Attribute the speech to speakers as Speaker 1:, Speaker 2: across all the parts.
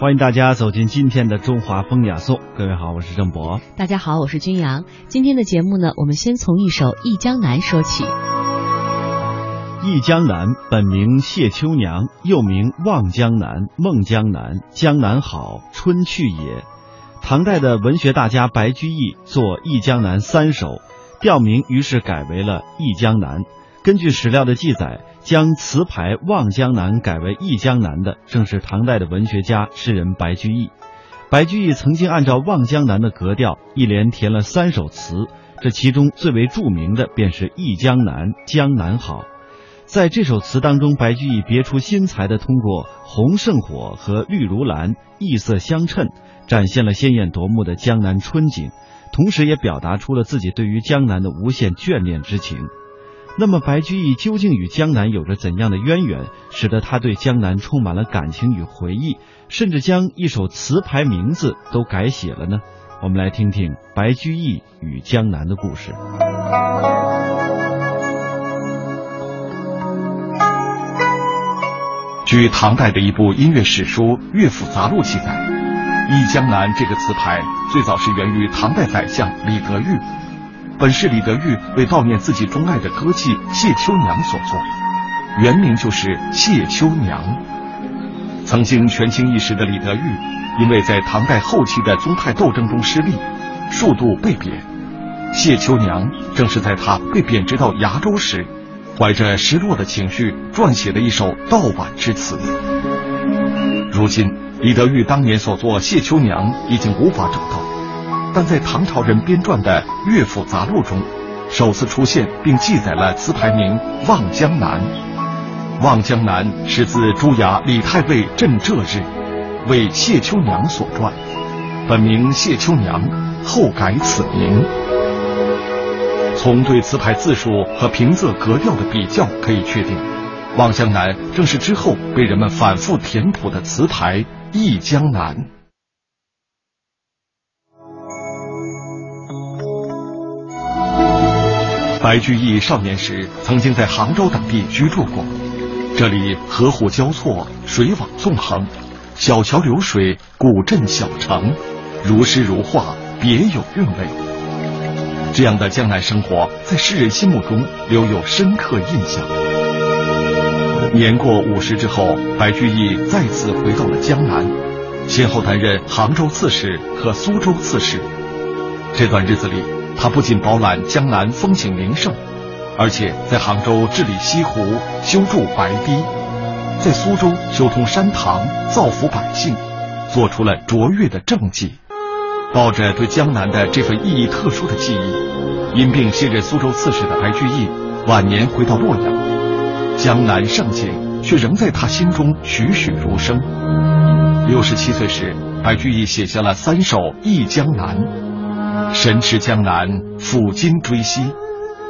Speaker 1: 欢迎大家走进今天的中华风雅颂。各位好，我是郑博。
Speaker 2: 大家好，我是君阳。今天的节目呢，我们先从一首《忆江南》说起。
Speaker 1: 《忆江南》本名谢秋娘，又名望江南、梦江南、江南好、春去也。唐代的文学大家白居易作《忆江南》三首，调名于是改为了《忆江南》。根据史料的记载，将词牌《望江南》改为《忆江南》的，正是唐代的文学家诗人白居易。白居易曾经按照《望江南》的格调，一连填了三首词，这其中最为著名的便是《忆江南》，江南好。在这首词当中，白居易别出心裁地通过红胜火和绿如蓝，异色相衬，展现了鲜艳夺目的江南春景，同时也表达出了自己对于江南的无限眷恋之情。那么，白居易究竟与江南有着怎样的渊源，使得他对江南充满了感情与回忆，甚至将一首词牌名字都改写了呢？我们来听听白居易与江南的故事。
Speaker 3: 据唐代的一部音乐史书《乐府杂录》记载，“忆江南”这个词牌最早是源于唐代宰相李德裕。本是李德裕为悼念自己钟爱的歌妓谢秋娘所作，原名就是谢秋娘。曾经权倾一时的李德裕，因为在唐代后期的宗派斗争中失利，数度被贬。谢秋娘正是在他被贬谪到崖州时，怀着失落的情绪，撰写的一首悼挽之词。如今，李德裕当年所作谢秋娘已经无法找到。但在唐朝人编撰的《乐府杂录》中，首次出现并记载了词牌名《望江南》。《望江南》是自朱牙李太尉镇浙日，为谢秋娘所撰，本名谢秋娘，后改此名。从对词牌字数和平仄格调的比较可以确定，《望江南》正是之后被人们反复填补的词牌《忆江南》。白居易少年时曾经在杭州等地居住过，这里河湖交错，水网纵横，小桥流水，古镇小城，如诗如画，别有韵味。这样的江南生活在诗人心目中留有深刻印象。年过五十之后，白居易再次回到了江南，先后担任杭州刺史和苏州刺史。这段日子里。他不仅饱览江南风景名胜，而且在杭州治理西湖、修筑白堤，在苏州修通山塘、造福百姓，做出了卓越的政绩。抱着对江南的这份意义特殊的记忆，因病卸任苏州刺史的白居易，晚年回到洛阳，江南盛景却仍在他心中栩栩如生。六十七岁时，白居易写下了三首《忆江南》。神驰江南，抚今追昔，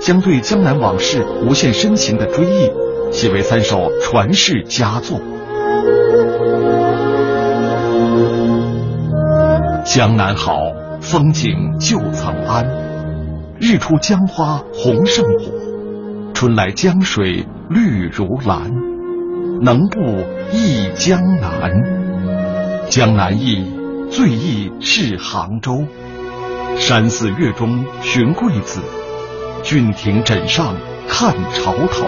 Speaker 3: 将对江南往事无限深情的追忆，写为三首传世佳作。江南好，风景旧曾谙。日出江花红胜火，春来江水绿如蓝。能不忆江南？江南忆，最忆是杭州。山寺月中寻桂子，郡亭枕上看潮头。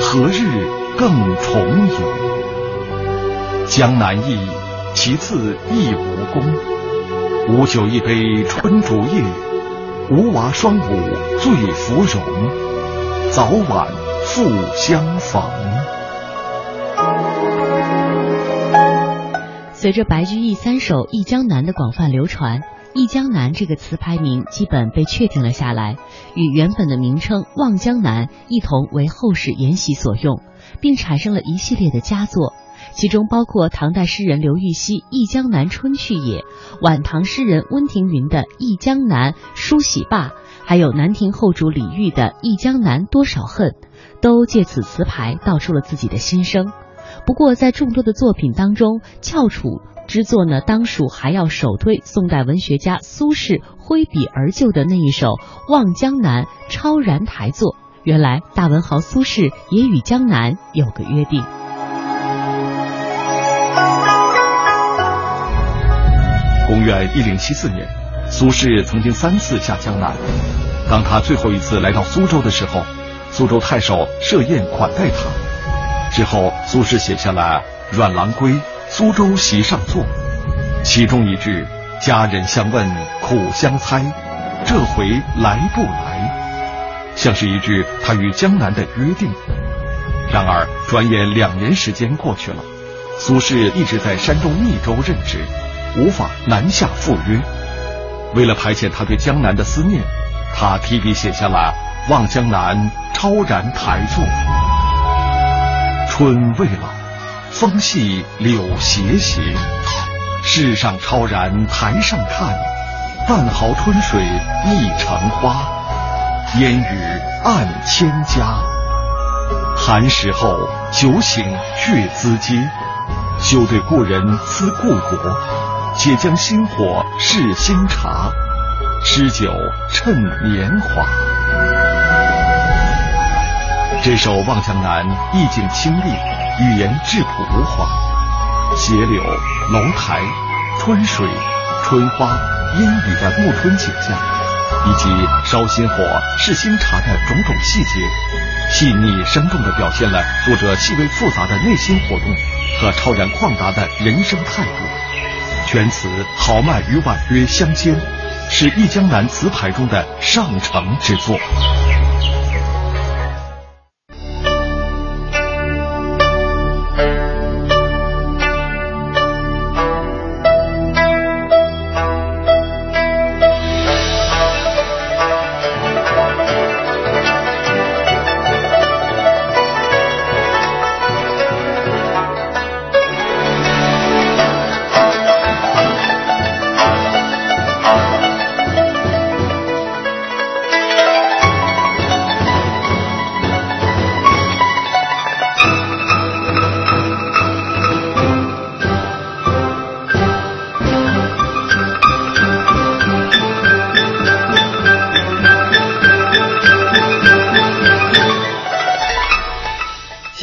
Speaker 3: 何日更重游？江南忆，其次忆吴宫。吴酒一杯春竹叶，吴娃双舞醉芙蓉。早晚复相逢。
Speaker 2: 随着白居易三首《忆江南》的广泛流传。《忆江南》这个词牌名基本被确定了下来，与原本的名称《望江南》一同为后世沿袭所用，并产生了一系列的佳作，其中包括唐代诗人刘禹锡《忆江南春去也》，晚唐诗人温庭筠的《忆江南梳洗罢》，还有南亭后主李煜的《忆江南多少恨》，都借此词牌道出了自己的心声。不过，在众多的作品当中，翘楚。之作呢，当属还要首推宋代文学家苏轼挥笔而就的那一首《望江南》超然台作。原来大文豪苏轼也与江南有个约定。
Speaker 3: 公元一零七四年，苏轼曾经三次下江南。当他最后一次来到苏州的时候，苏州太守设宴款待他。之后，苏轼写下了《阮郎归》《苏州席上坐》，其中一句“家人相问苦相猜，这回来不来”，像是一句他与江南的约定。然而，转眼两年时间过去了，苏轼一直在山东密州任职。无法南下赴约，为了排遣他对江南的思念，他提笔写下了《望江南》超然台作。春未老，风细柳斜斜，世上超然台上看，半壕春水一城花，烟雨暗千家。寒食后，酒醒月资嗟，休对故人思故国。且将新火试新茶，诗酒趁年华。这首《望江南》意境清丽，语言质朴无华，斜柳、楼台、春水、春花、烟雨的暮春景象，以及烧新火试新茶的种种细节，细腻生动地表现了作者细微复杂的内心活动和超然旷达的人生态度。全词豪迈与婉约相间，是《忆江南》词牌中的上乘之作。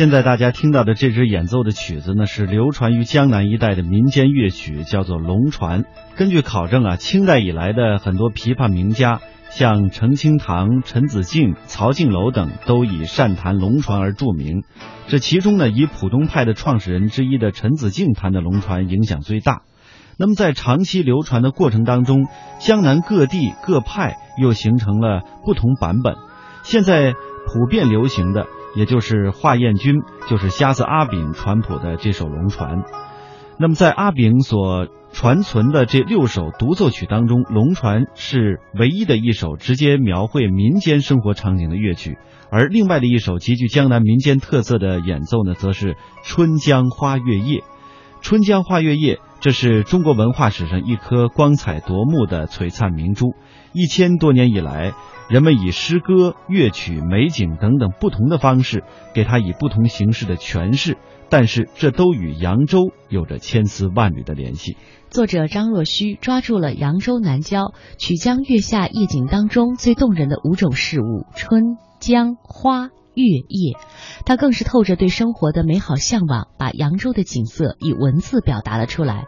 Speaker 1: 现在大家听到的这支演奏的曲子呢，是流传于江南一带的民间乐曲，叫做龙船。根据考证啊，清代以来的很多琵琶名家，像程清堂、陈子敬、曹敬楼等，都以善弹龙船而著名。这其中呢，以浦东派的创始人之一的陈子敬弹的龙船影响最大。那么在长期流传的过程当中，江南各地各派又形成了不同版本。现在普遍流行的。也就是华彦钧，就是瞎子阿炳传谱的这首龙船。那么在阿炳所传存的这六首独奏曲当中，龙船是唯一的一首直接描绘民间生活场景的乐曲，而另外的一首极具江南民间特色的演奏呢，则是《春江花月夜》。《春江花月夜》这是中国文化史上一颗光彩夺目的璀璨明珠，一千多年以来。人们以诗歌、乐曲、美景等等不同的方式，给它以不同形式的诠释，但是这都与扬州有着千丝万缕的联系。
Speaker 2: 作者张若虚抓住了扬州南郊曲江月下夜景当中最动人的五种事物：春、江、花、月、夜。他更是透着对生活的美好向往，把扬州的景色以文字表达了出来。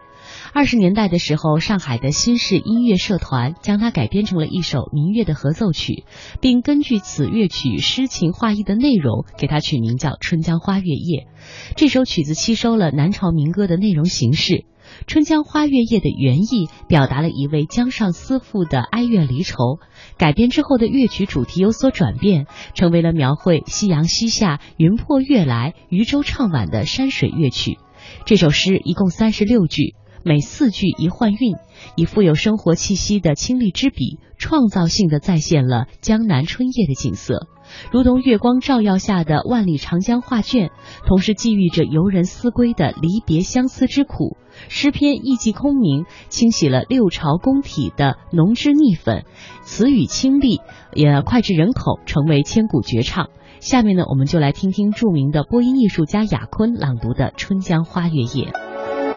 Speaker 2: 二十年代的时候，上海的新式音乐社团将它改编成了一首民乐的合奏曲，并根据此乐曲诗情画意的内容，给它取名叫《春江花月夜》。这首曲子吸收了南朝民歌的内容形式，《春江花月夜》的原意表达了一位江上思妇的哀怨离愁。改编之后的乐曲主题有所转变，成为了描绘夕阳西下、云破月来、渔舟唱晚的山水乐曲。这首诗一共三十六句。每四句一换韵，以富有生活气息的清丽之笔，创造性的再现了江南春夜的景色，如同月光照耀下的万里长江画卷，同时寄寓着游人思归的离别相思之苦。诗篇意境空明，清洗了六朝宫体的浓脂腻粉，词语清丽，也脍炙人口，成为千古绝唱。下面呢，我们就来听听著名的播音艺术家雅坤朗读的《春江花月夜》。